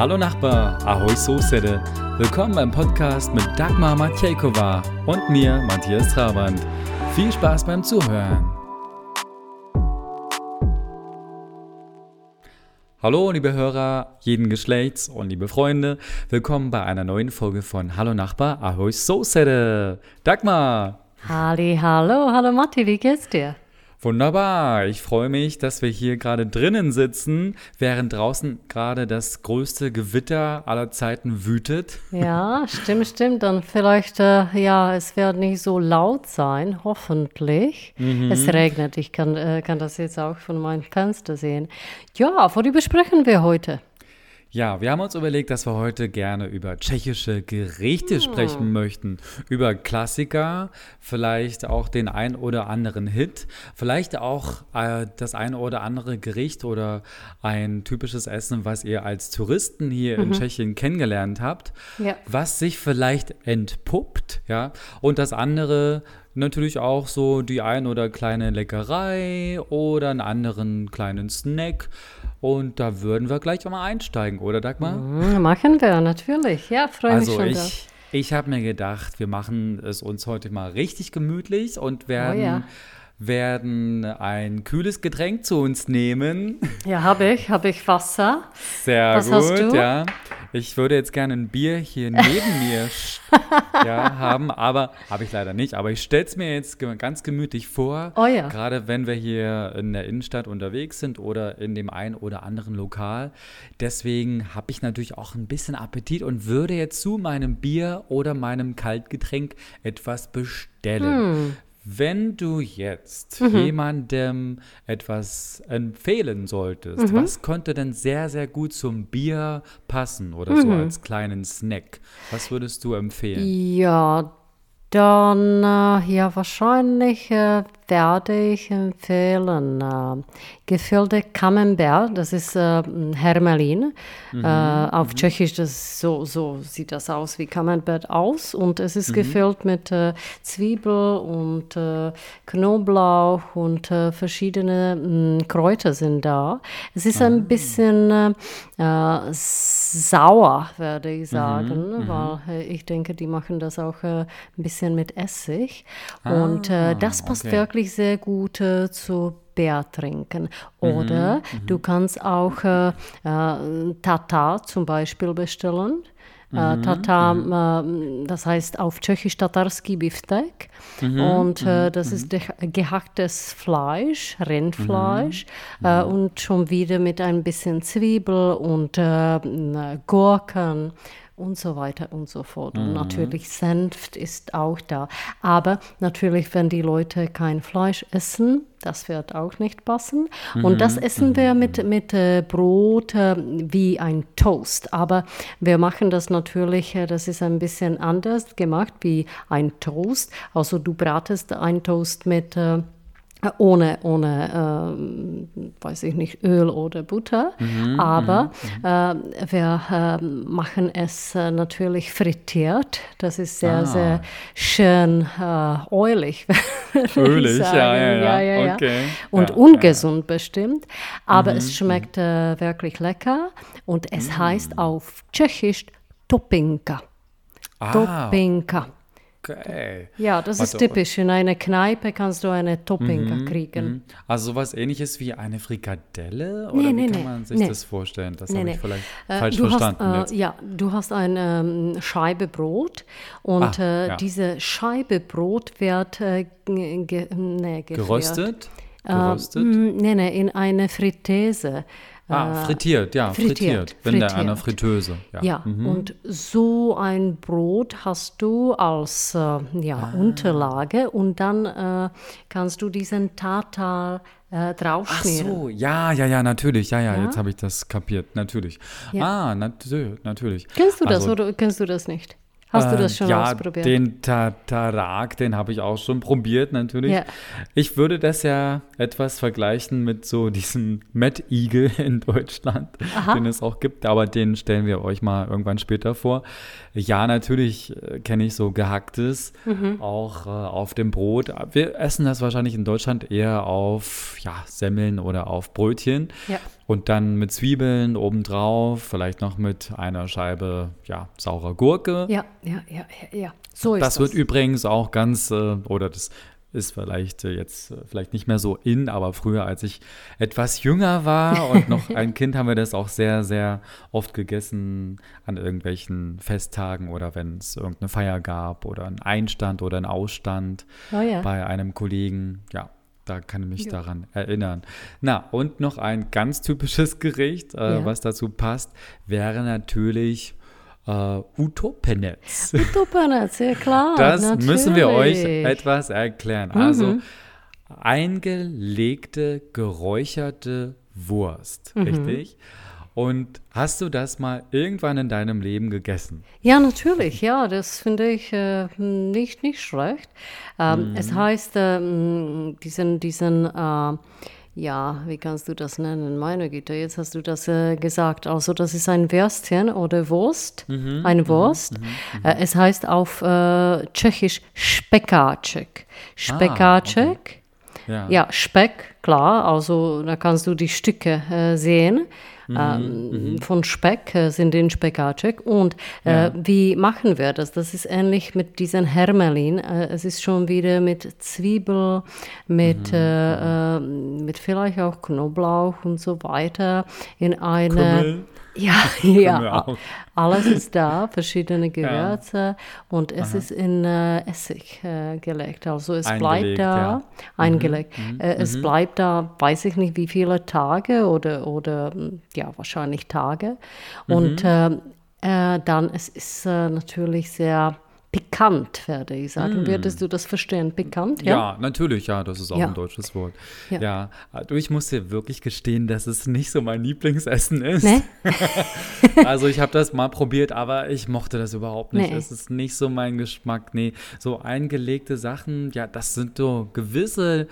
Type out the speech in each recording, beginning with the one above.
Hallo Nachbar, Ahoi Sosede. Willkommen beim Podcast mit Dagmar Matjejkova und mir, Matthias Trabant. Viel Spaß beim Zuhören. Hallo liebe Hörer jeden Geschlechts und liebe Freunde, willkommen bei einer neuen Folge von Hallo Nachbar, Ahoi Sosede. Dagmar! Halli, hallo, hallo Matti, wie geht's dir? Wunderbar. Ich freue mich, dass wir hier gerade drinnen sitzen, während draußen gerade das größte Gewitter aller Zeiten wütet. Ja, stimmt, stimmt. Dann vielleicht, äh, ja, es wird nicht so laut sein, hoffentlich. Mhm. Es regnet. Ich kann, äh, kann das jetzt auch von meinem Fenster sehen. Ja, worüber sprechen wir heute? Ja, wir haben uns überlegt, dass wir heute gerne über tschechische Gerichte hm. sprechen möchten. Über Klassiker, vielleicht auch den ein oder anderen Hit, vielleicht auch äh, das ein oder andere Gericht oder ein typisches Essen, was ihr als Touristen hier mhm. in Tschechien kennengelernt habt, ja. was sich vielleicht entpuppt, ja, und das andere natürlich auch so die ein oder kleine Leckerei oder einen anderen kleinen Snack und da würden wir gleich mal einsteigen, oder Dagmar? Mhm, machen wir, natürlich. Ja, freue also mich schon. Ich, ich habe mir gedacht, wir machen es uns heute mal richtig gemütlich und werden, oh ja. Werden ein kühles Getränk zu uns nehmen. Ja, habe ich. Habe ich Wasser. Sehr Was gut, ja. Ich würde jetzt gerne ein Bier hier neben mir ja, haben, aber habe ich leider nicht. Aber ich stelle es mir jetzt ganz gemütlich vor. Oh ja. Gerade wenn wir hier in der Innenstadt unterwegs sind oder in dem einen oder anderen Lokal. Deswegen habe ich natürlich auch ein bisschen Appetit und würde jetzt zu meinem Bier oder meinem Kaltgetränk etwas bestellen. Hm. Wenn du jetzt mhm. jemandem etwas empfehlen solltest, mhm. was könnte denn sehr, sehr gut zum Bier passen oder mhm. so als kleinen Snack? Was würdest du empfehlen? Ja, dann, äh, ja, wahrscheinlich äh, werde ich empfehlen äh, gefüllte Camembert, das ist äh, Hermelin. Mhm. Äh, auf mhm. Tschechisch das so, so sieht das aus wie Camembert aus und es ist mhm. gefüllt mit äh, Zwiebel und äh, Knoblauch und äh, verschiedene mh, hm, Kräuter sind da. Es ist ein ah. bisschen äh, sauer, würde ich mhm, sagen, mhm. weil ich denke, die machen das auch ein bisschen mit Essig ah, und das passt okay. wirklich wirklich sehr gut äh, zu Bär trinken. Oder mhm, mhm, du kannst auch äh, äh, Tata zum Beispiel bestellen. Äh, mhm, Tata, mhm. äh, das heißt auf Tschechisch Tatarski Biftek. Mhm, und äh, mhm, das ist gehacktes Fleisch, Rindfleisch. Äh, und schon wieder mit ein bisschen Zwiebel und Gurken und so weiter und so fort. Und mhm. natürlich Senft ist auch da. Aber natürlich, wenn die Leute kein Fleisch essen, das wird auch nicht passen. Mhm. Und das essen wir mit, mit äh, Brot äh, wie ein Toast. Aber wir machen das natürlich, äh, das ist ein bisschen anders gemacht wie ein Toast. Also du bratest ein Toast mit äh, ohne, ohne äh, weiß ich nicht, Öl oder Butter. Mhm, Aber mhm. äh, wir äh, machen es äh, natürlich frittiert. Das ist sehr, ah. sehr schön äh, ölig. Ölig, ja ja, ja, ja, ja, Okay. Und ungesund bestimmt. Aber mhm, es schmeckt mhm. äh, wirklich lecker. Und es heißt auf Tschechisch Topinka. Ah. Topinka. Okay. Ja, das Warte, ist typisch. In einer Kneipe kannst du eine Topping mhm, kriegen. Mhm. Also sowas ähnliches wie eine Frikadelle? Oder nee, nee, wie kann man sich nee. das vorstellen? Das habe ich vielleicht äh, falsch verstanden. Hast, äh, ja, du hast eine ähm, Scheibe Brot und ah, äh, ja. diese Scheibe Brot wird äh, ge nee, geröstet? Äh, geröstet? nee, nee, in eine Fritteuse. Ah, äh, frittiert, ja, frittiert. frittiert in frittiert. einer Fritteuse. Ja, ja mhm. und so ein Brot hast du als äh, ja, ah. Unterlage und dann äh, kannst du diesen Tatar äh, draufschmieren. Ach so, ja, ja, ja, natürlich, ja, ja, ja? jetzt habe ich das kapiert, natürlich. Ja. Ah, nat natürlich. Kennst du das also, oder kennst du das nicht? Hast du das schon äh, ja, ausprobiert? Den Tatarak, den habe ich auch schon probiert, natürlich. Ja. Ich würde das ja etwas vergleichen mit so diesem Mad Eagle in Deutschland, Aha. den es auch gibt, aber den stellen wir euch mal irgendwann später vor. Ja, natürlich äh, kenne ich so gehacktes, mhm. auch äh, auf dem Brot. Wir essen das wahrscheinlich in Deutschland eher auf ja, Semmeln oder auf Brötchen. Ja. Und dann mit Zwiebeln obendrauf, vielleicht noch mit einer Scheibe ja, saurer Gurke. Ja, ja, ja, ja, ja. So ist Das das. wird übrigens auch ganz, äh, oder das ist vielleicht äh, jetzt äh, vielleicht nicht mehr so in, aber früher, als ich etwas jünger war und noch ein Kind, haben wir das auch sehr, sehr oft gegessen an irgendwelchen Festtagen oder wenn es irgendeine Feier gab oder einen Einstand oder einen Ausstand Oh ja. bei einem Kollegen. Ja, da kann ich mich daran erinnern. Na, und noch ein ganz typisches Gericht, äh, Ja. was dazu passt, wäre natürlich äh, Utopenetz. Tupernetz, ja klar. Das müssen wir euch natürlich. etwas erklären. Also Mhm. eingelegte, geräucherte Wurst, Mhm. richtig? Und hast du das mal irgendwann in deinem Leben gegessen? Ja, natürlich, ja, das finde ich äh, nicht, nicht schlecht. Ähm, Es heißt, ähm, diesen, diesen äh, ja, wie kannst du das nennen? Meine Güte, jetzt hast du das äh, gesagt. Also, das ist ein Würstchen oder Wurst, eine Wurst. Äh, es heißt auf äh, Tschechisch Spekaček. Spekaček. Ja. Ja, Speck, klar, also da kannst du die Stücke äh, sehen. Mhm, ähm, von Speck äh, sind in Spekaček. Und äh, wie machen wir das? Das ist ähnlich mit diesen Hermelin. Äh, es ist schon wieder mit Zwiebel, mit, Mhm, äh, äh, mit vielleicht auch Knoblauch und so weiter in eine. Kümmel. Ja, ja, alles ist da, verschiedene Gewürze und es ist in äh, Essig äh, gelegt. Also es bleibt Eingelegt, da, ja. Mhm, eingelegt. Äh, es bleibt da, weiß ich nicht wie viele Tage oder, oder mm, ja, wahrscheinlich Tage. Mhm. Und äh, äh, dann, es ist äh, natürlich sehr pikant, werde ich sagen. Würdest du das verstehen? Pikant, ja? Mm. Ja, natürlich, ja, das ist auch Ja. ein deutsches Wort. Ja. Ja. also ich muss dir wirklich gestehen, dass es nicht so mein Lieblingsessen ist. Ne? Also ich habe das mal probiert, aber ich mochte das überhaupt nicht. Nee. Es ist nicht so mein Geschmack. Nee, so eingelegte Sachen, ja, das sind so gewisse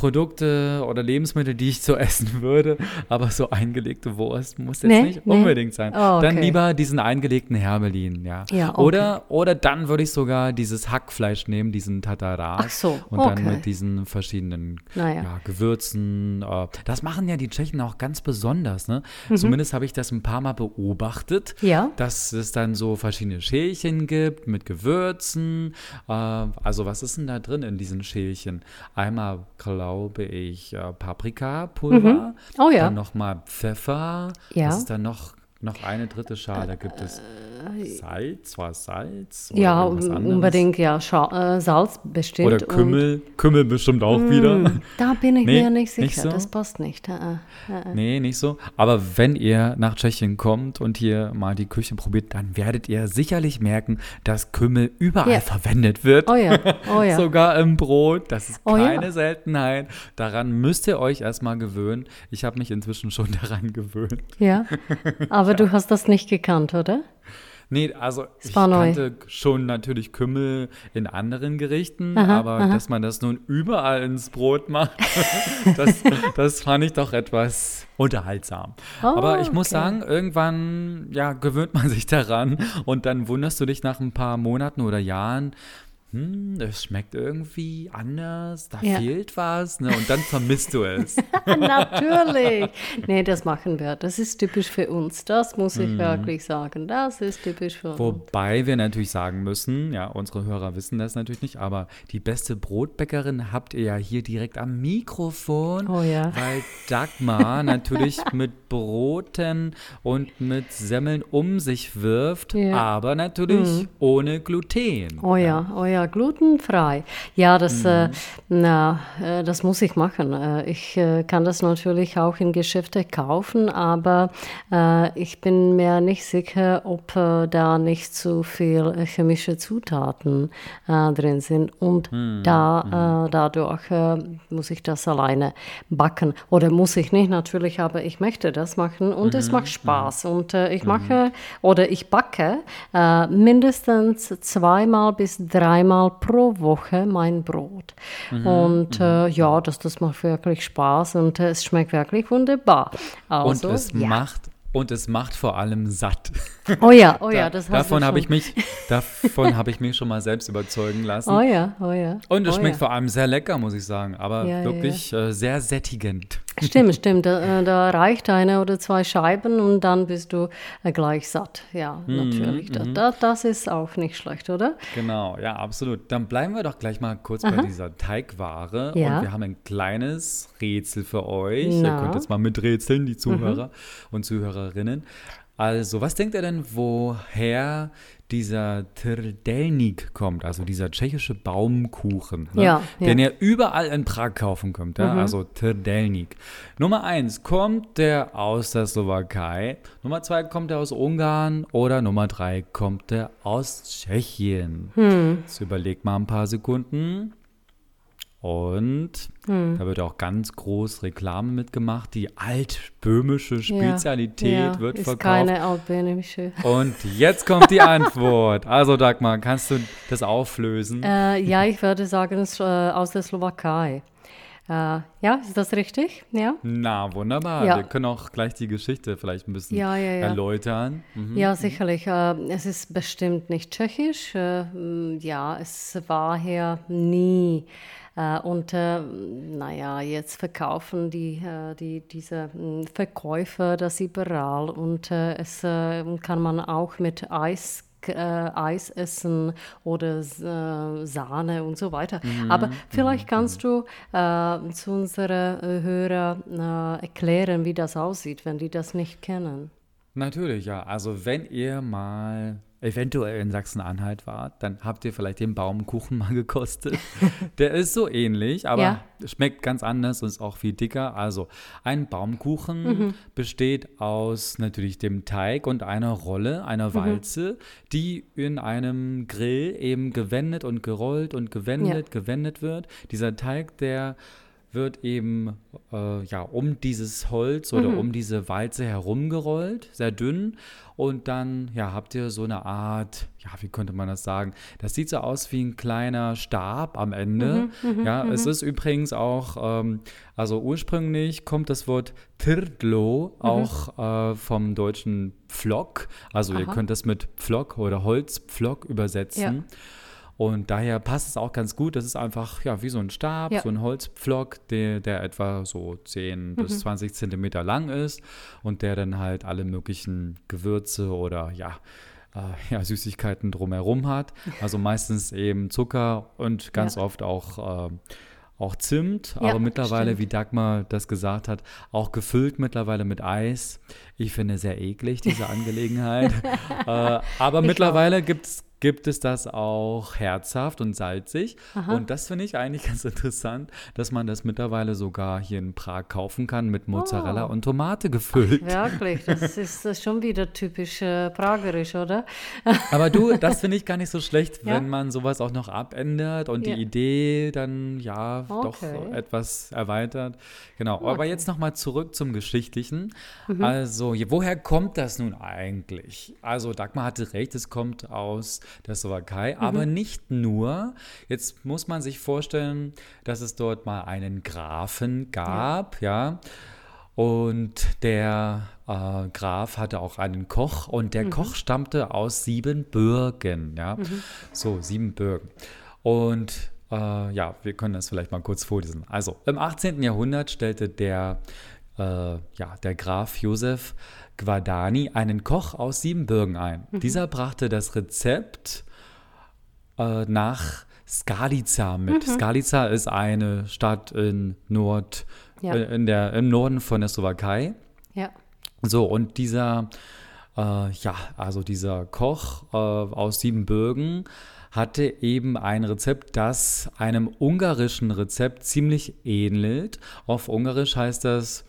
Produkte oder Lebensmittel, die ich so essen würde, aber so eingelegte Wurst muss jetzt Nee, nicht nee. unbedingt sein. Oh, Dann okay. lieber diesen eingelegten Hermelin, ja. Ja, okay. Oder oder dann würde ich sogar dieses Hackfleisch nehmen, diesen Tataras Ach so, und dann okay. mit diesen verschiedenen Naja. ja, Gewürzen. Äh, das machen ja die Tschechen auch ganz besonders. Ne? Mhm. Zumindest habe ich das ein paar Mal beobachtet, Ja. dass es dann so verschiedene Schälchen gibt mit Gewürzen. Äh, also was ist denn da drin in diesen Schälchen? Einmal glaube ich äh, Paprikapulver, Oh ja. dann nochmal Pfeffer. Ja. Was ist dann noch? Noch eine dritte Schale gibt es. Salz? War Salz? Oder Ja, unbedingt, ja. Scha äh, Salz bestimmt. Oder Kümmel. Kümmel bestimmt auch wieder. Und da bin ich Nee, mir nicht sicher. nicht so? Das passt nicht. Äh, äh, äh. Nee, nicht so. Aber wenn ihr nach Tschechien kommt und hier mal die Küche probiert, dann werdet ihr sicherlich merken, dass Kümmel überall Ja. verwendet wird. Oh ja, oh ja. Sogar im Brot. Das ist Oh ja. keine Seltenheit. Daran müsst ihr euch erstmal gewöhnen. Ich habe mich inzwischen schon daran gewöhnt. Ja, aber du hast das nicht gekannt, oder? Nee, also ich kannte schon natürlich Kümmel in anderen Gerichten, Aha, aber aha. dass man das nun überall ins Brot macht, das, das fand ich doch etwas unterhaltsam. Oh, aber ich muss okay. sagen, irgendwann ja, gewöhnt man sich daran und dann wunderst du dich nach ein paar Monaten oder Jahren, hm, es schmeckt irgendwie anders, da Ja. fehlt was, ne? und dann vermisst du es. Natürlich. Nee, das machen wir. Das ist typisch für uns. Das muss ich wirklich sagen. Das ist typisch für uns. Wobei wir natürlich sagen müssen, ja, unsere Hörer wissen das natürlich nicht, aber die beste Brotbäckerin habt ihr ja hier direkt am Mikrofon. Oh ja. Weil Dagmar natürlich mit Broten und mit Semmeln um sich wirft, Ja. aber natürlich ohne Gluten. Oh ja, oh ja, glutenfrei. Ja, das, äh, Mhm. na, äh, das muss ich machen. Äh, ich äh, kann das natürlich auch in Geschäfte kaufen, aber äh, ich bin mir nicht sicher, ob äh, da nicht zu viel äh, chemische Zutaten äh, drin sind. Und Mhm. da, äh, dadurch äh, muss ich das alleine backen. Oder muss ich nicht natürlich, aber ich möchte das machen und es Mhm. macht Spaß. Und äh, ich mache oder ich backe äh, mindestens zweimal bis dreimal pro Woche mein Brot. Mhm. Und äh, ja, das, das macht wirklich Spaß und äh, es schmeckt wirklich wunderbar. Also, und es ja. macht und es macht vor allem satt. Oh ja, oh ja, das hast davon habe ich mich, davon habe ich mich schon mal selbst überzeugen lassen. Oh ja, oh ja. Und es oh schmeckt ja. vor allem sehr lecker, muss ich sagen, aber Ja, ja, wirklich Äh, sehr sättigend. Stimmt, stimmt. Da, da, reicht eine oder zwei Scheiben und dann bist du gleich satt. Ja, mhm, natürlich. Mhm. Da, das ist auch nicht schlecht, oder? Genau, ja, absolut. Dann bleiben wir doch gleich mal kurz Aha. bei dieser Teigware. Ja. Und wir haben ein kleines Rätsel für euch. Na. Ihr könnt jetzt mal miträtseln, die Zuhörer mhm. und Zuhörerinnen. Also, was denkt ihr denn, woher dieser Trdelnik kommt, also dieser tschechische Baumkuchen, ne? ja, den ihr überall in Prag kaufen könnt, ja? Mhm. also Trdelnik. Nummer eins, kommt der aus der Slowakei, Nummer zwei, kommt der aus Ungarn oder Nummer drei, kommt der aus Tschechien. Hm. Jetzt überlegt mal ein paar Sekunden. Und hm. da wird auch ganz groß Reklame mitgemacht. Die altböhmische Spezialität ja, ja, wird ist verkauft. Keine altböhmische. Und jetzt kommt die Antwort. Also Dagmar, kannst du das auflösen? Äh, ja, ich würde sagen, es äh, aus der Slowakei. Äh, ja, ist das richtig? Ja. Na, wunderbar. Ja. Wir können auch gleich die Geschichte vielleicht ein bisschen erläutern. Mhm. Ja, sicherlich. Äh, es ist bestimmt nicht tschechisch. Äh, ja, es war hier nie und äh, naja, jetzt verkaufen die, äh, die, diese hm, Verkäufer das überall und es kann man auch mit Eis äh, Eis essen oder äh, Sahne und so weiter. Mhm. Aber vielleicht mhm. kannst du äh, zu unseren Hörern erklären, wie das aussieht, wenn die das nicht kennen. Natürlich, ja. Also wenn ihr mal eventuell in Sachsen-Anhalt wart, dann habt ihr vielleicht den Baumkuchen mal gekostet. Der ist so ähnlich, aber ja. schmeckt ganz anders und ist auch viel dicker. Also ein Baumkuchen mhm. besteht aus natürlich dem Teig und einer Rolle, einer mhm. Walze, mhm. die in einem Grill eben gewendet und gerollt und gewendet, ja. gewendet wird. Dieser Teig, der wird eben äh, ja um dieses Holz oder mhm. um diese Walze herumgerollt, sehr dünn. Und dann ja, habt ihr so eine Art, ja, wie könnte man das sagen? Das sieht so aus wie ein kleiner Stab am Ende. Mhm, mhm ja, es mhm. ist übrigens auch, ähm, also ursprünglich kommt das Wort Tirdlo mhm. auch äh, vom deutschen Pflock. Also Aha. ihr könnt das mit Pflock oder Holzpflock übersetzen. Ja. Und daher passt es auch ganz gut. Das ist einfach ja, wie so ein Stab, ja. so ein Holzpflock, der, der etwa so 10 mhm. bis 20 Zentimeter lang ist und der dann halt alle möglichen Gewürze oder ja, äh, ja, Süßigkeiten drumherum hat. Also meistens eben Zucker und ganz ja. oft auch. Äh, auch Zimt, ja, aber mittlerweile, stimmt. wie Dagmar das gesagt hat, auch gefüllt mittlerweile mit Eis. Ich finde sehr eklig, diese Angelegenheit. äh, aber ich mittlerweile gibt es gibt es das auch herzhaft und salzig. Aha. Und das finde ich eigentlich ganz interessant, dass man das mittlerweile sogar hier in Prag kaufen kann mit Mozzarella oh. und Tomate gefüllt. Ach, wirklich, das ist, das schon wieder typisch äh, pragerisch, oder? Aber du, das finde ich gar nicht so schlecht, ja? wenn man sowas auch noch abändert und ja. die Idee dann ja okay. doch etwas erweitert. Genau, okay. aber jetzt nochmal zurück zum Geschichtlichen. Mhm. Also, woher kommt das nun eigentlich? Also, Dagmar hatte recht, es kommt aus der Slowakei, mhm. aber nicht nur. Jetzt muss man sich vorstellen, dass es dort mal einen Grafen gab, ja. ja. Und der äh, Graf hatte auch einen Koch und der mhm. Koch stammte aus Siebenbürgen, ja. Mhm. So, Siebenbürgen. Und äh, ja, wir können das vielleicht mal kurz vorlesen. Also, im 18. Jahrhundert stellte der, äh, ja, der Graf Josef Guadani einen Koch aus Siebenbürgen ein. Mhm. Dieser brachte das Rezept äh, nach Skalica mit. Mhm. Skalica ist eine Stadt in Nord, ja. äh, in der, im Norden von der Slowakei. Ja. So, und dieser, äh, ja, also dieser Koch äh, aus Siebenbürgen hatte eben ein Rezept, das einem ungarischen Rezept ziemlich ähnelt. Auf Ungarisch heißt das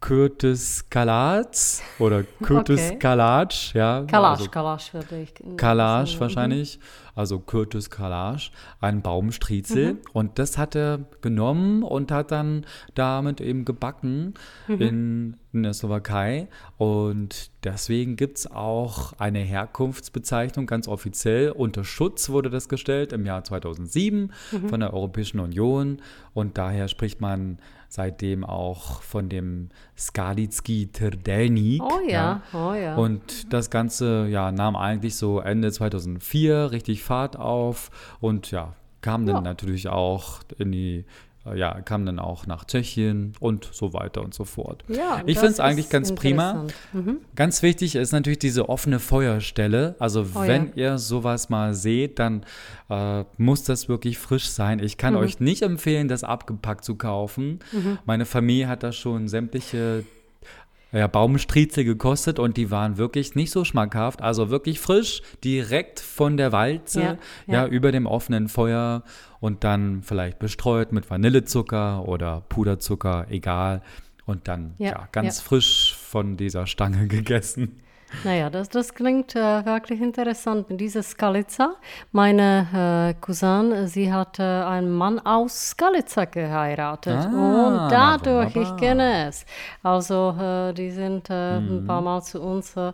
Curtis Kalatz oder Curtis okay. Kalatsch, ja. Kalasch, also, Kalasch würde ich. Kalasch wahrscheinlich, also Curtis Kalasch, ein Baumstriezel. Mhm. Und das hat er genommen und hat dann damit eben gebacken mhm. in, in, der Slowakei. Und deswegen gibt es auch eine Herkunftsbezeichnung, ganz offiziell. Unter Schutz wurde das gestellt im Jahr 2007 mhm. von der Europäischen Union. Und daher spricht man seitdem auch von dem Skalitski Trdelnik. Oh ja, ja, oh ja. Und das Ganze ja, nahm eigentlich so Ende 2004 richtig Fahrt auf und ja, kam dann ja. natürlich auch in die ja, kam dann auch nach Tschechien und so weiter und so fort. Ja, ich finde es eigentlich ganz prima. Mhm. Ganz wichtig ist natürlich diese offene Feuerstelle. Also Oh wenn ihr sowas mal seht, dann äh, muss das wirklich frisch sein. Ich Mhm. kann euch nicht empfehlen, das abgepackt zu kaufen. Meine Familie hat da schon sämtliche ja, Baumstriezel gekostet und die waren wirklich nicht so schmackhaft. Also wirklich frisch, direkt von der Walze, Ja, ja, ja. über dem offenen Feuer und dann vielleicht bestreut mit Vanillezucker oder Puderzucker, egal. Und dann ja, ganz frisch von dieser Stange gegessen. Naja, das, das klingt äh, wirklich interessant. Mit dieser Skalica, meine äh, Cousin, sie hat äh, einen Mann aus Skalica geheiratet. Ah, und dadurch, wunderbar. ich kenne es. Also, äh, die sind äh, Mhm. ein paar Mal zu uns äh,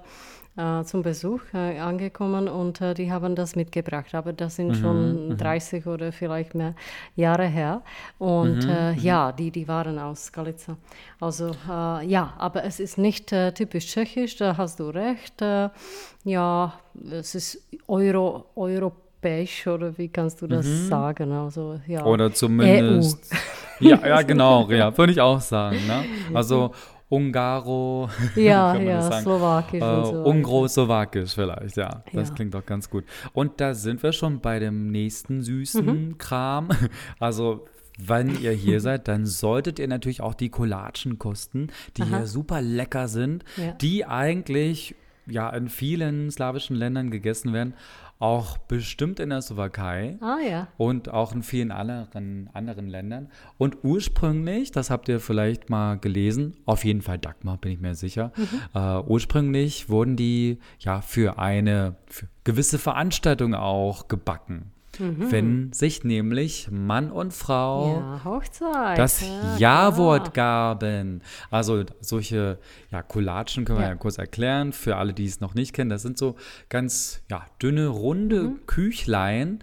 zum Besuch äh, angekommen und äh, die haben das mitgebracht. Aber das Mhm, sind schon 30 oder vielleicht mehr Jahre her. Und Mhm, äh, ja, die, die waren aus Skalica. Also äh, ja, aber es ist nicht äh, typisch tschechisch, da hast du recht. Äh, ja, es ist Euro, europäisch oder wie kannst du das sagen? Also, ja. Mhm. Oder zumindest. Ja, ja, genau, ja, würde ich auch sagen. Ne? Also Ungaro, Ja, ja? Slowakisch äh, und so. Ungro-Slowakisch vielleicht, ja. Das Ja. klingt doch ganz gut. Und da sind wir schon bei dem nächsten süßen Mhm. Kram. Also wenn ihr hier seid, dann solltet ihr natürlich auch die Collagen kosten, die hier super lecker sind, Ja. die eigentlich ja in vielen slawischen Ländern gegessen werden, auch bestimmt in der Slowakei Ah ja. und auch in vielen anderen, anderen Ländern. Und ursprünglich, das habt ihr vielleicht mal gelesen, auf jeden Fall Dagmar, bin ich mir sicher. Äh, ursprünglich wurden die ja für eine für gewisse Veranstaltung auch gebacken. Wenn sich nämlich Mann und Frau Ja, Hochzeit. das ja, Ja-Wort gaben. Also solche ja, Collagen können wir ja. Ja. kurz erklären, für alle, die es noch nicht kennen. Das sind so ganz ja, dünne, runde Mhm. Küchlein,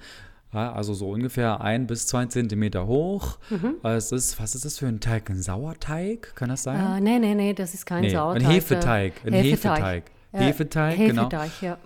also so ungefähr ein bis zwei Zentimeter hoch. Mhm. Es ist, was ist das für ein Teig? Ein Sauerteig? Kann das sein? Äh, nee, nee, nee, das ist kein nee, Sauerteig. ein äh, Hefeteig. Ein Hefeteig. Äh, Hefeteig, genau. Hefeteig, ja.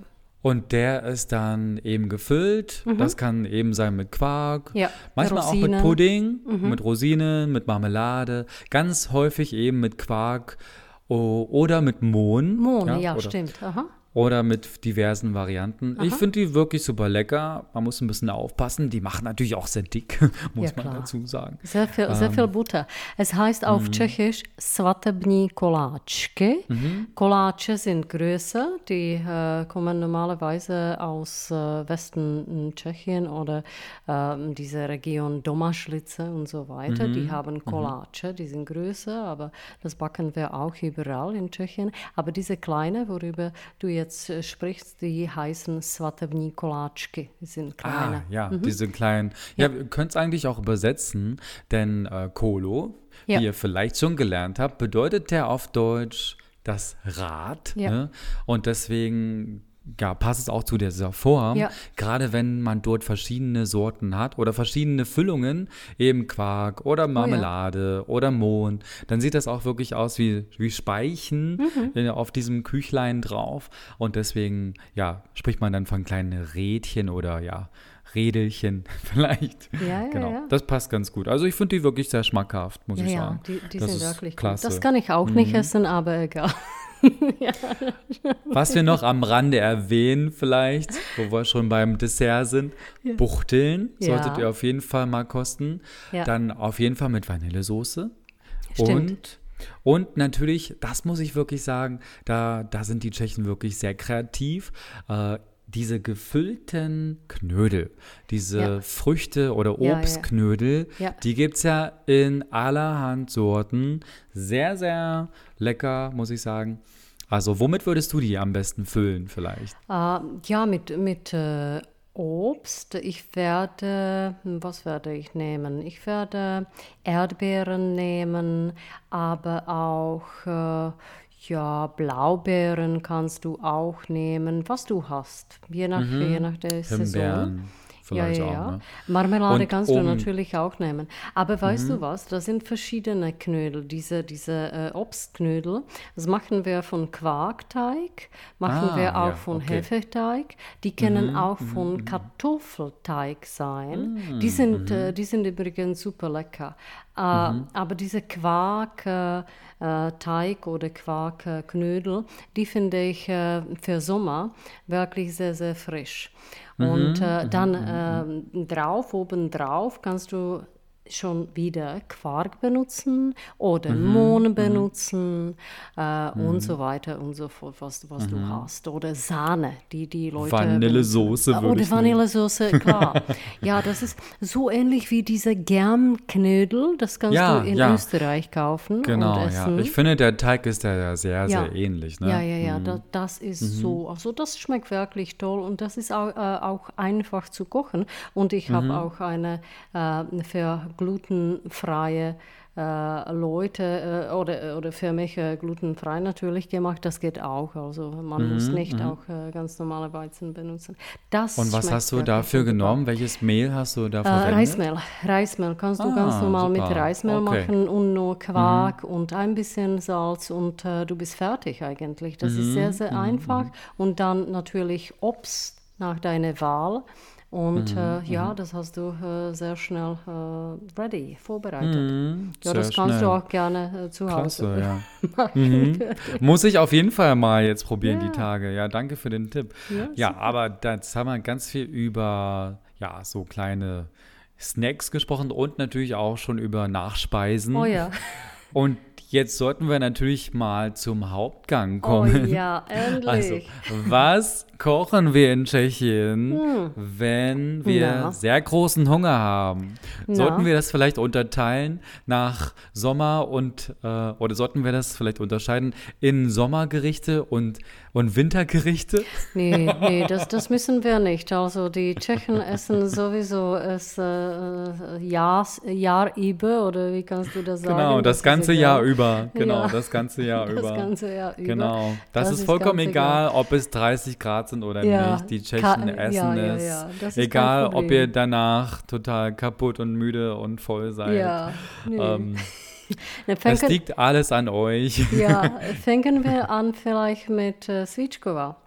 Und der ist dann eben gefüllt. Das kann eben sein mit Quark, Mhm. Ja, manchmal auch mit Rosinen. Mhm. Pudding, mit Rosinen, mit Marmelade, ganz häufig eben mit Quark oder mit Mohn. Mohn, ja, oder, stimmt. Aha. Oder mit diversen Varianten. Ich finde die wirklich super lecker. Man muss ein bisschen aufpassen. Die machen natürlich auch sehr dick, muss Ja, man dazu sagen. Sehr viel, Ähm. sehr viel Butter. Es heißt Mhm. auf Tschechisch svatební koláčky. Mhm. Koláče sind größer, die äh, kommen normalerweise aus äh, Westen Tschechien oder ähm, diese Region Domaschlitze und so weiter. Mhm. Die haben Koláče, die sind größer, aber das backen wir auch überall in Tschechien. Aber diese kleine, worüber du jetzt äh, sprichst, die heißen svatební koláčky. Die sind kleiner. Ah, ja, diese kleinen. Ja, wir können es eigentlich auch übersetzen, denn äh, Kolo, Ja. wie ihr vielleicht schon gelernt habt, bedeutet ja auf Deutsch das Rad. Ja. Ne? Und deswegen ja, passt es auch zu dieser Form. Ja. Gerade wenn man dort verschiedene Sorten hat oder verschiedene Füllungen, eben Quark Oh oder Marmelade oder Mohn, dann sieht das auch wirklich aus wie, wie Speichen Mhm. äh, auf diesem Küchlein drauf. Und deswegen, ja, spricht man dann von kleinen Rädchen oder ja, Rädelchen vielleicht. Ja, ja, genau. ja. Das passt ganz gut. Also ich finde die wirklich sehr schmackhaft, muss Ja, ich ja, sagen. die, die das sind ist wirklich klasse. Mhm. gut. Das kann ich auch nicht essen, aber egal. Was wir noch am Rande erwähnen vielleicht, wo wir schon beim Dessert sind, Buchteln solltet Ja. ihr auf jeden Fall mal kosten. Ja. Dann auf jeden Fall mit Vanillesoße. Stimmt. Und, und natürlich, das muss ich wirklich sagen, da, da sind die Tschechen wirklich sehr kreativ. Äh, diese gefüllten Knödel, diese Ja. Früchte- oder Ja, ja. Obstknödel, Ja. die gibt es ja in allerhand Sorten. Sehr, sehr lecker, muss ich sagen. Also, womit würdest du die am besten füllen, vielleicht? Äh, ja, mit, mit äh, Obst. Ich werde, hm, was werde ich nehmen? Ich werde Erdbeeren nehmen, aber auch, äh, ja, Blaubeeren kannst du auch nehmen, was du hast, je nach, je nach der Saison. Mhm. Vielleicht ja, auch. ja. Ne? Marmelade Und kannst du um- natürlich auch nehmen. Aber weißt du was? Da sind verschiedene Knödel. Diese, diese äh, Obstknödel, das machen wir von Quarkteig, machen Ah, wir auch ja, von okay. Mhm, Hefeteig. Die können auch von Kartoffelteig sein. Die, sind, mhm. äh, die sind übrigens super lecker. Äh, Aber diese Quark-Teig äh, Teig oder Quarkknödel, die finde ich äh, für Sommer wirklich sehr, sehr frisch. Mhm, Und äh, dann ähm, drauf, oben drauf kannst du schon wieder Quark benutzen oder Mhm, Mohn benutzen äh, und so weiter und so fort, was, was du hast. Oder Sahne, die die Leute... Vanillesoße würde Oder. Vanillesoße, klar. ja, das ist so ähnlich wie diese Germknödel, das kannst Ja, du in ja. Österreich kaufen Genau, und ja. essen. Ich finde, der Teig ist ja sehr, Ja. sehr ähnlich. Ne? Ja, ja, ja, da, das ist so. Also das schmeckt wirklich toll und das ist auch, äh, auch einfach zu kochen. Und ich habe auch eine äh, für glutenfreie äh, Leute äh, oder, oder für mich äh, glutenfrei natürlich gemacht. Das geht auch. Also man muss nicht auch äh, ganz normale Weizen benutzen. Das Und was hast du dafür genommen? Welches Mehl hast du da Äh, verwendet? Reismehl. Reismehl kannst du ganz Ah, normal mit super. Reismehl Okay. Mhm. machen und nur Quark und ein bisschen Salz und äh, du bist fertig eigentlich. Das ist Mhm, sehr, sehr einfach. Und dann natürlich Obst nach deiner Wahl. Und Mhm, äh, ja, das hast du äh, sehr schnell äh, ready, vorbereitet. Mhm, Ja, sehr das kannst schnell. du auch gerne äh, zu Hause Klasse, ja. machen. Mhm. Muss ich auf jeden Fall mal jetzt probieren, die Tage. Ja, danke für den Tipp. Ja, Ja, aber jetzt haben wir ganz viel über, ja, so kleine Snacks gesprochen und natürlich auch schon über Nachspeisen. Oh ja. Und jetzt sollten wir natürlich mal zum Hauptgang Oh kommen. ja, endlich. Also, was kochen wir in Tschechien, wenn wir Hm. Na. sehr großen Hunger haben? Na. Sollten wir das vielleicht unterteilen nach Sommer und, äh, oder sollten wir das vielleicht unterscheiden in Sommergerichte und, und Wintergerichte? Nee, nee, das, das müssen wir nicht. Also die Tschechen essen sowieso es äh, Jahrs, Jahr über, oder wie kannst du das sagen? Genau, das ist ganze egal. Jahr über. Genau, Ja. das ganze Jahr Das über. ganze Jahr über. Genau. Das, Das ist ist vollkommen ganz egal, ob es 30 Grad sind oder Ja, nicht. Die Tschechen ka- essen ja, es. das ist egal, ob ihr danach total kaputt und müde und voll seid. Ja, nee. Ähm, Es fängen, liegt alles an euch. ja, fangen wir an vielleicht mit äh, Svičkova.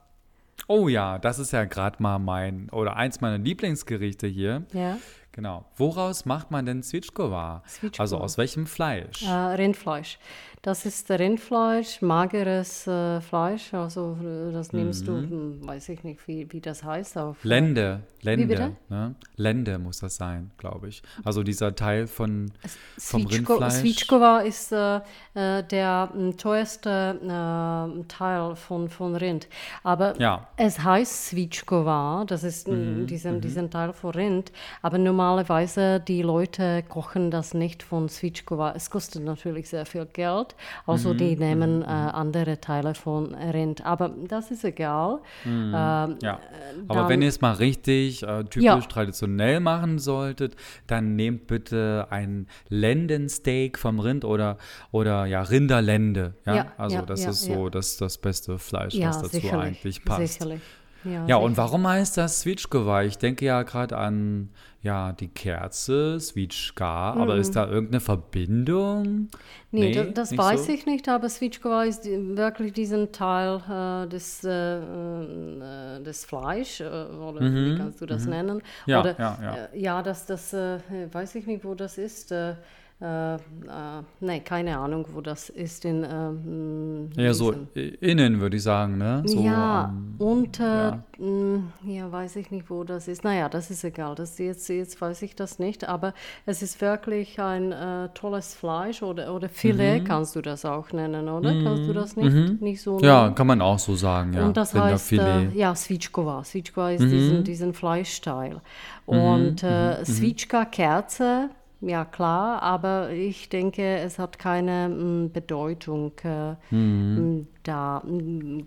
Oh ja, das ist ja gerade mal mein oder eins meiner Lieblingsgerichte hier. Ja, Genau. Woraus macht man denn? Zwitschkova. Also aus welchem Fleisch? äh, Rindfleisch. Das ist Rindfleisch, mageres äh, Fleisch. Also äh, das nimmst du, hm, weiß ich nicht, wie, wie das heißt auf Lende, Lende, ne? Lende muss das sein, glaube ich. Also dieser Teil von vom Svičko, Rindfleisch. Svičkova ist äh, äh, der m, teuerste äh, Teil von, von Rind. Aber Ja. es heißt Svičkova, das ist Mhm, m, diesen, diesen Teil von Rind. Aber normalerweise die Leute kochen das nicht von Svičkova. Es kostet natürlich sehr viel Geld. Also die Mhm, nehmen äh, andere Teile von Rind. Aber das ist egal. Ähm, Ja, aber dann- wenn ihr es mal richtig äh, typisch Ja. traditionell machen solltet, dann nehmt bitte ein Lendensteak vom Rind oder, oder ja, Rinderlende. Ja, Ja, also das ist so das, das beste Fleisch, was dazu sicherlich, eigentlich passt. Sicherlich. Ja, Ja, und warum heißt das Switchgeweih? Ich denke ja gerade an ja, die Kerze, Switchka, aber ist da irgendeine Verbindung? Nee, da- das nicht weiß so? ich nicht, aber Svičkova ist wirklich diesen Teil äh, des, äh, äh, des Fleisch, äh, oder wie kannst du das nennen? Mhm, Ja, oder, ja, ja. Äh, ja, das, das äh, weiß ich nicht, wo das ist. Äh, äh, keine Ahnung, wo das ist in ähm, Ja, so innen würde ich sagen, ne? So, ja, ähm, und äh, ja. mh, ja, weiß ich nicht, wo das ist. Naja, das ist egal. Das jetzt, jetzt weiß ich das nicht, aber es ist wirklich ein äh, tolles Fleisch oder, oder Filet kannst du das auch nennen, oder? Kannst du das nicht, nicht so Mhm. ja, nennen? kann man auch so sagen, ja. Und das heißt, äh, ja, Svičkova. Svičkova Mhm. ist diesen, diesen Fleischteil. Und äh, Svička, Kerze, ja klar, aber ich denke, es hat keine mm, Bedeutung. Äh, Mhm. Da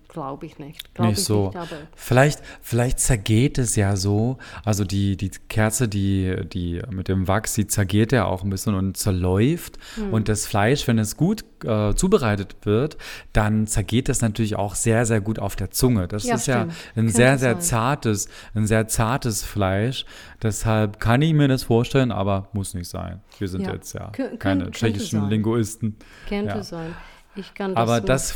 glaube ich nicht. Glaub nicht ich so. Nicht, vielleicht, vielleicht zergeht es ja so. Also die, die Kerze, die, die mit dem Wachs, die zergeht ja auch ein bisschen und zerläuft. Hm. Und das Fleisch, wenn es gut äh, zubereitet wird, dann zergeht es natürlich auch sehr, sehr gut auf der Zunge. Das Ja, ist ja stimmt. ein Könnte sehr, sehr sein. zartes, ein sehr zartes Fleisch. Deshalb kann ich mir das vorstellen, aber muss nicht sein. Wir sind Ja. jetzt ja Kö- kö- keine tschechischen sein. Linguisten. könnte Ja. sein. Ich kann das Aber das,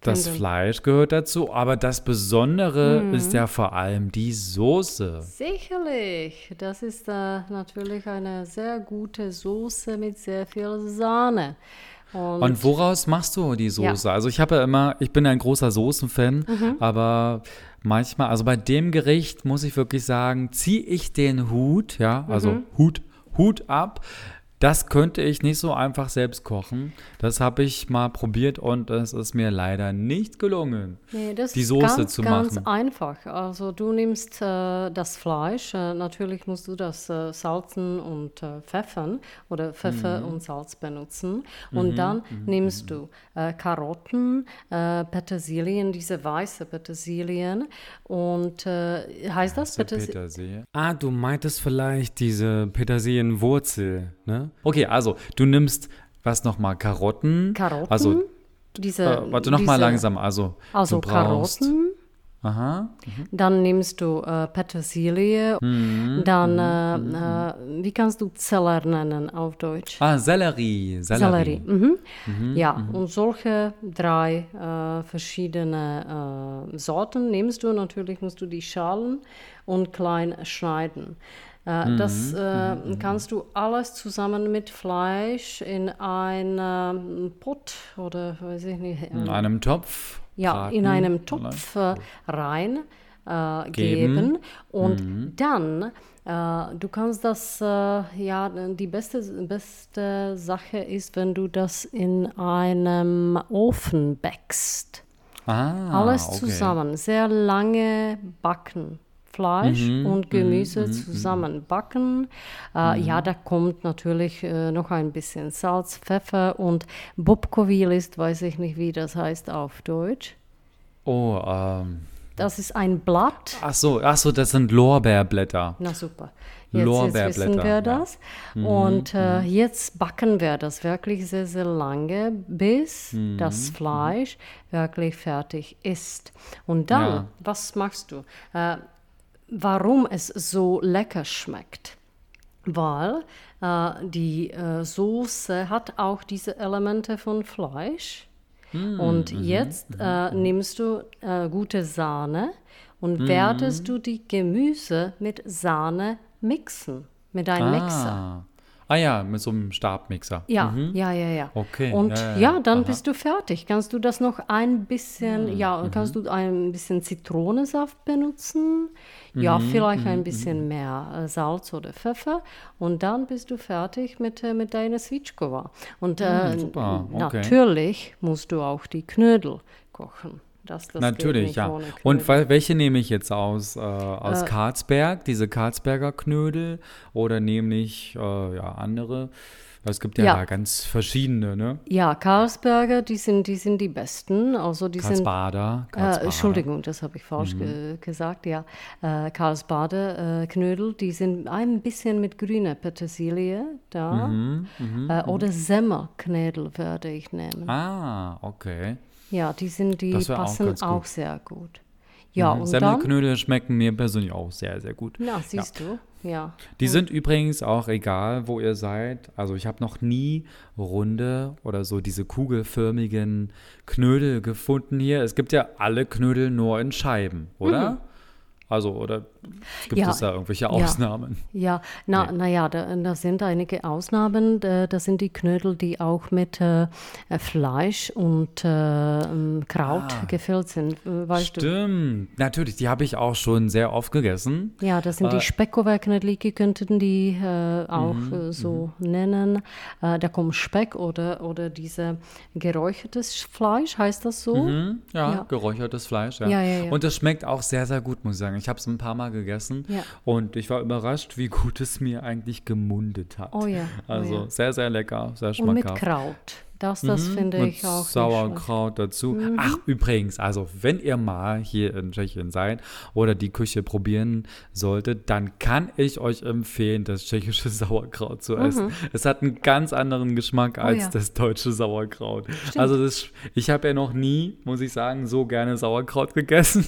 das könnte. Fleisch gehört dazu. Aber das Besondere Mhm. ist ja vor allem die Soße. Sicherlich. Das ist äh, natürlich eine sehr gute Soße mit sehr viel Sahne. Und, Und woraus machst du die Soße? Also ich habe ja immer, ich bin ein großer Soßenfan, Mhm. aber manchmal, also bei dem Gericht muss ich wirklich sagen, ziehe ich den Hut, ja, also Mhm. Hut, Hut ab. Das könnte ich nicht so einfach selbst kochen. Das habe ich mal probiert und es ist mir leider nicht gelungen. Nee, das die ist Soße ganz, zu ganz machen. einfach. Also du nimmst äh, das Fleisch, äh, natürlich musst du das äh, salzen und äh, pfeffern oder Pfeffer Mhm. und Salz benutzen. Und dann nimmst du äh, Karotten, äh, Petersilien, diese weiße Petersilien und heißt das Petersilien? Petersilie. Ah, du meintest vielleicht diese Petersilienwurzel, ne? Okay, also du nimmst was nochmal Karotten. Karotten, Also diese, äh, warte noch mal diese- langsam. Also, Also du brauchst. Karotten, Aha. Dann nimmst du äh, Petersilie, Mhm, dann, äh, äh, wie kannst du Zeller nennen auf Deutsch? Ah, Sellerie. Sellerie. Mhm. ja, und solche drei äh, verschiedene äh, Sorten nimmst du. Natürlich musst du die schalen und klein schneiden. Äh, Das äh, kannst du alles zusammen mit Fleisch in einen Pott oder weiß ich nicht, In einem Topf. ja, braten, in einem? Topf äh, rein äh, Geben. geben und dann äh, du kannst das ja die beste beste Sache ist, wenn du das in einem Ofen backst. Ah, Alles okay. zusammen, sehr lange backen. Fleisch Mhm, und Gemüse zusammen backen. Äh, Ja, da kommt natürlich äh, noch ein bisschen Salz, Pfeffer und Bobkovil ist, weiß ich nicht, wie das heißt auf Deutsch. Oh, ähm. Das ist ein Blatt. Ach so, ach so, das sind Lorbeerblätter. Na super. Jetzt, jetzt Lorbeerblätter, wissen wir ja. das. Und äh, jetzt backen wir das wirklich sehr, sehr lange, bis das Fleisch wirklich fertig ist. Und dann, Ja. was machst du? Äh, warum es so lecker schmeckt? Weil äh, die äh, Soße hat auch diese Elemente von Fleisch. Und jetzt äh, nimmst du äh, gute Sahne und werdest du die Gemüse mit Sahne mixen, mit einem Mixer. Ah. ah ja, mit so einem Stabmixer. Ja, ja, ja, ja. Okay, Und ja, ja, ja, ja. dann Aha. bist du fertig. Kannst du das noch ein bisschen, ja, Mhm. kannst du ein bisschen Zitronensaft benutzen? Ja, Mhm, vielleicht ein bisschen mehr äh, Salz oder Pfeffer. Und dann bist du fertig mit, äh, mit deiner Switchkova. Und äh, Mhm, super, okay. natürlich musst du auch die Knödel kochen. Das, das Natürlich, ja. Und welche nehme ich jetzt aus? Äh, aus Karlsberg, diese Karlsberger Knödel? Oder nehme ich äh, ja, andere? Es gibt ja, Ja. da ganz verschiedene, ne? Ja, Karlsberger, die sind, die sind die besten. Also die sind Karlsbader. Äh, Karlsbader. Entschuldigung, das habe ich falsch Mhm. ge gesagt, ja. Äh, Karlsbader äh, Knödel, die sind ein bisschen mit grüner Petersilie da. Mhm, äh, oder Semmelknödel werde ich nehmen. Ah, okay. Ja, die sind, die auch passen auch, gut. sehr gut. Ja, und dann, Semmelknödel schmecken mir persönlich auch sehr, sehr gut. na, siehst du, ja. Die sind übrigens auch egal, wo ihr seid. Also ich habe noch nie runde oder so diese kugelförmigen Knödel gefunden hier. Es gibt ja alle Knödel nur in Scheiben, oder? Also, oder gibt Mhm. Ja, es da irgendwelche ja. Ausnahmen? Ja, na, na ja, da, da sind einige Ausnahmen. Da, das sind die Knödel, die auch mit äh, Fleisch und äh, ähm, Kraut Ah. gefüllt sind. Äh, Weißt du? Stimmt, natürlich, die habe ich auch schon sehr oft gegessen. Ja, das sind Äh, die Speckoverknödel, könnten die äh, auch Mhm, äh, so nennen. Da kommt Speck oder, oder diese geräuchertes Fleisch, heißt das so? Hm, ja, Ja. geräuchertes Fleisch, ja. Ja, ja, ja. Und das schmeckt auch sehr, sehr gut, muss ich sagen. Ich habe es ein paar Mal gegessen Ja. und ich war überrascht, wie gut es mir eigentlich gemundet hat. Oh ja, oh Also ja. sehr, sehr lecker, sehr Und mit schmackhaft. Kraut. Das, das finde Mit ich auch. Sauerkraut dazu. Ach, übrigens, also wenn ihr mal hier in Tschechien seid oder die Küche probieren solltet, dann kann ich euch empfehlen, das tschechische Sauerkraut zu essen. Es hat einen ganz anderen Geschmack als Mhm. Oh ja. das deutsche Sauerkraut. Also das, ich habe ja noch nie, muss ich sagen, so gerne Sauerkraut gegessen.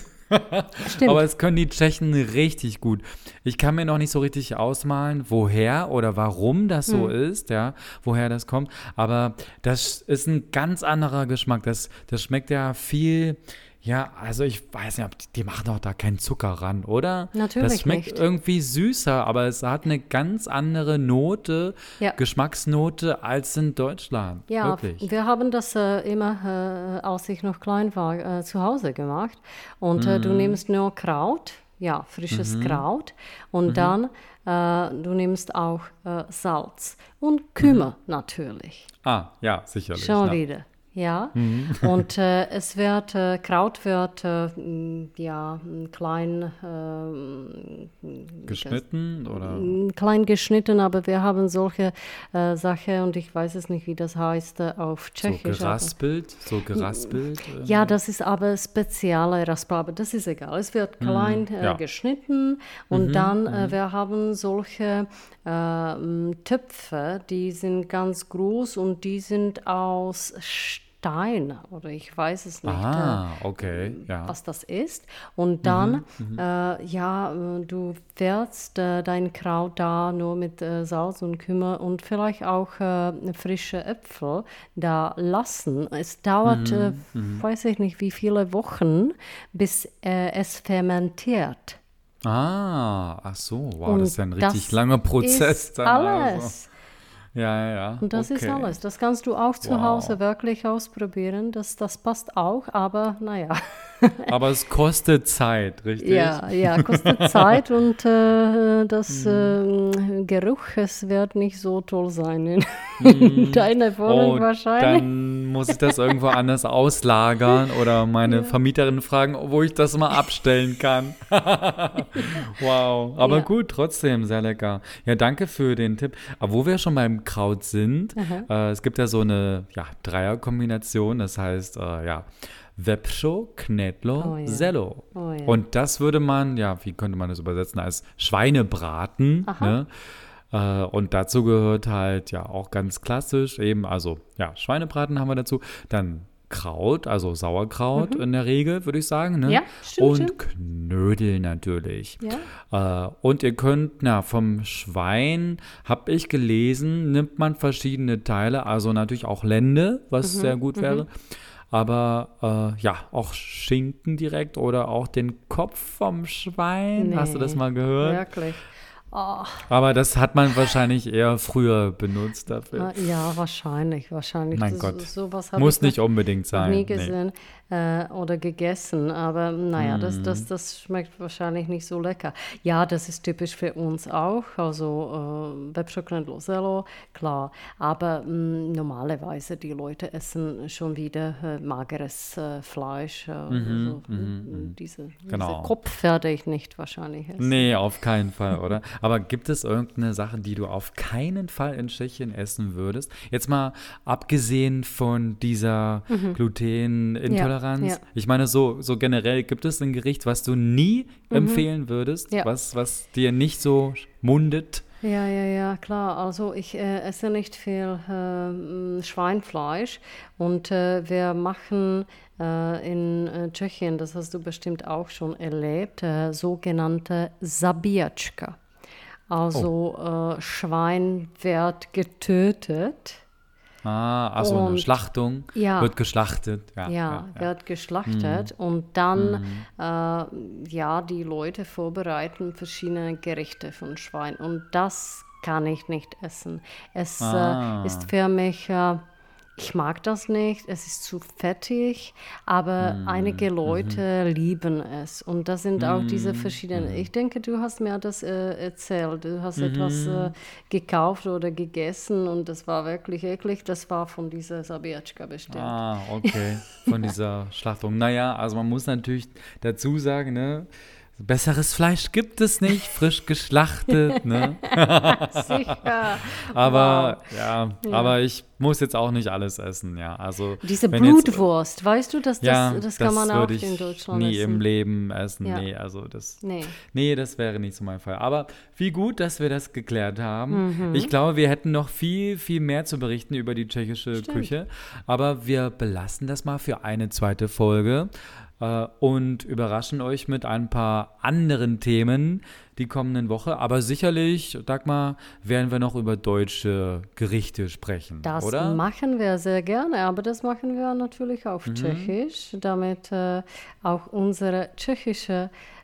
Stimmt. Aber es können die Tschechen richtig gut. Ich kann mir noch nicht so richtig ausmalen, woher oder warum das so Hm. ist, ja, woher das kommt. Aber das ist ein ganz anderer Geschmack. Das, das schmeckt ja viel. Ja, also ich weiß nicht, ob die, die machen doch da keinen Zucker ran, oder? Natürlich Das schmeckt nicht. irgendwie süßer, aber es hat eine ganz andere Note, Ja. Geschmacksnote als in Deutschland. Ja, Wirklich. wir haben das äh, immer, äh, als ich noch klein war, äh, zu Hause gemacht. Und Mhm. du nimmst nur Kraut, ja, frisches Kraut. Und Mhm. dann, äh, du nimmst auch äh, Salz und Kümmel natürlich. Ah, ja, sicherlich. Schon ja. wieder. Ja, Mhm. und äh, es wird, äh, Kraut wird, äh, ja, klein, äh, Geschnitten oder? m, klein geschnitten, aber wir haben solche äh, Sachen und ich weiß es nicht, wie das heißt äh, auf So Tschechisch. aber- geraspelt, so geraspelt. ja, das ist aber spezielle Raspel, aber das ist egal. Es wird klein äh, Mhm, ja. Mhm, geschnitten und dann, äh, wir haben solche Töpfe, die sind ganz groß und die sind aus Stein oder ich weiß es nicht. äh, Ah, okay, ja. was das ist. Und dann, Mhm, äh, ja, äh, du fährst äh, dein Kraut da nur mit äh, Salz und Kümmel und vielleicht auch äh, frische Äpfel da lassen. Es dauert, äh, Mhm, weiß ich nicht, wie viele Wochen, bis äh, es fermentiert. Ah, ach so, wow, und das ist ein richtig langer Prozess ist dann. alles. Also. Ja, ja, ja. Und das ist okay. alles. Das kannst du auch zu Wow. Hause wirklich ausprobieren. Das, das passt auch, aber naja. Aber es kostet Zeit, richtig? Ja, ja, kostet Zeit und äh, das Mhm. äh, Geruch, es wird nicht so toll sein in, in deiner Wohnung Oh, wahrscheinlich. dann muss ich das irgendwo anders auslagern oder meine Vermieterin fragen, wo ich das mal abstellen kann. wow, aber Ja. gut, trotzdem sehr lecker. Ja, danke für den Tipp. Aber wo wir schon beim Kraut sind, äh, es gibt ja so eine ja, Dreierkombination, das heißt, äh, ja, Wepscho, Knedlo, Oh ja. Sello. Oh ja. Und das würde man, ja, wie könnte man das übersetzen, als Schweinebraten. Ne? Äh, und dazu gehört halt ja auch ganz klassisch eben, also ja, Schweinebraten haben wir dazu. Dann Kraut, also Sauerkraut in der Regel, würde ich sagen. Ne? Mhm. Ja, stimmt, Und stimmt. Knödel natürlich. Ja. Äh, und ihr könnt, na, vom Schwein, habe ich gelesen, nimmt man verschiedene Teile, also natürlich auch Lende, was Mhm, sehr gut wäre. Aber äh, ja, auch Schinken direkt oder auch den Kopf vom Schwein. Hast du das Nee, mal gehört? Wirklich. Oh, Aber das hat man wahrscheinlich eher früher benutzt dafür. äh, ja, wahrscheinlich, wahrscheinlich. Mein Das- Gott. Sowas Muss ich nicht unbedingt sein. nie Nee. gesehen äh, oder gegessen, aber naja, das, Mhm. das, das schmeckt wahrscheinlich nicht so lecker. Ja, das ist typisch für uns auch, also äh, Webschoknedlo Sello, klar, aber mh, normalerweise die Leute essen schon wieder äh, mageres äh, Fleisch, äh, also, mh, diese, Mhm, Genau. diese Kopf werde ich nicht wahrscheinlich essen. Nee, auf keinen Fall, oder? Aber gibt es irgendeine Sache, die du auf keinen Fall in Tschechien essen würdest? Jetzt mal abgesehen von dieser Glutenintoleranz. Mhm. Ja, ja. Ich meine, so, so generell, gibt es ein Gericht, was du nie empfehlen würdest? Mhm. Ja. Was, was dir nicht so mundet? Ja, ja, ja, klar. Also ich äh, esse nicht viel ähm, Schweinfleisch und äh, wir machen äh, in äh, Tschechien, das hast du bestimmt auch schon erlebt, äh, sogenannte Zabijatschka. Also äh, Schwein wird getötet. Ah, also eine Und- Schlachtung Ja. wird geschlachtet. Ja, Ja, ja, wird geschlachtet und dann, äh, ja, die Leute vorbereiten verschiedene Gerichte von Schwein und das kann ich nicht essen. Es Ah. äh, ist für mich, äh, ich mag das nicht, es ist zu fettig, aber einige Leute lieben es und das sind auch diese verschiedenen. Ich denke, du hast mir das äh, erzählt, du hast etwas äh, gekauft oder gegessen und das war wirklich eklig, das war von dieser Sabiatschka bestimmt. Ah, okay. Von dieser Schlachtung. Naja, also man muss natürlich dazu sagen, ne? Besseres Fleisch gibt es nicht, frisch geschlachtet, ne? Sicher. aber ja, aber ich muss jetzt auch nicht alles essen, ja. Also Diese wenn jetzt- Blutwurst, weißt du, das, das, ja, das kann man auch in Deutschland nie essen. im Leben essen. Ja. Nee, also das. Nee. Nee, das wäre nicht so mein Fall. Aber wie gut, dass wir das geklärt haben. Mhm. Ich glaube, wir hätten noch viel, viel mehr zu berichten über die tschechische Stimmt. Küche. Aber wir belassen das mal für eine zweite Folge äh, und überraschen euch mit ein paar anderen Themen die kommenden Woche. Aber sicherlich, Dagmar, werden wir noch über deutsche Gerichte sprechen, Das oder? machen wir sehr gerne, aber das machen wir natürlich auf Mhm. Tschechisch, damit äh, auch unsere tschechische äh,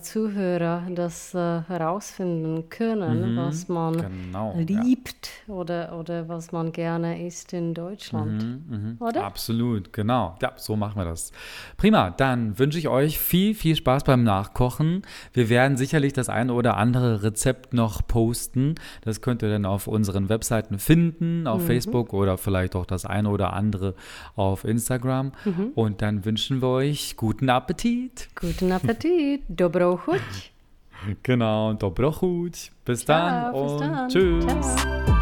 Zuhörer das äh, herausfinden können, was man Genau, ja. liebt oder, oder was man gerne isst in Deutschland. Mhm. Oder? Absolut, genau. Ja, so machen wir das. Prima, dann wünsche ich euch viel, viel Spaß beim Nachkochen. Wir werden sicherlich das ein oder andere Rezept noch posten. Das könnt ihr dann auf unseren Webseiten finden, auf Facebook oder vielleicht auch das eine oder andere auf Instagram. Und dann wünschen wir euch guten Appetit. Guten Appetit, dobrou chuť. Genau, dobro chuť. Bis Ciao, dann bis und dann. tschüss. Ciao.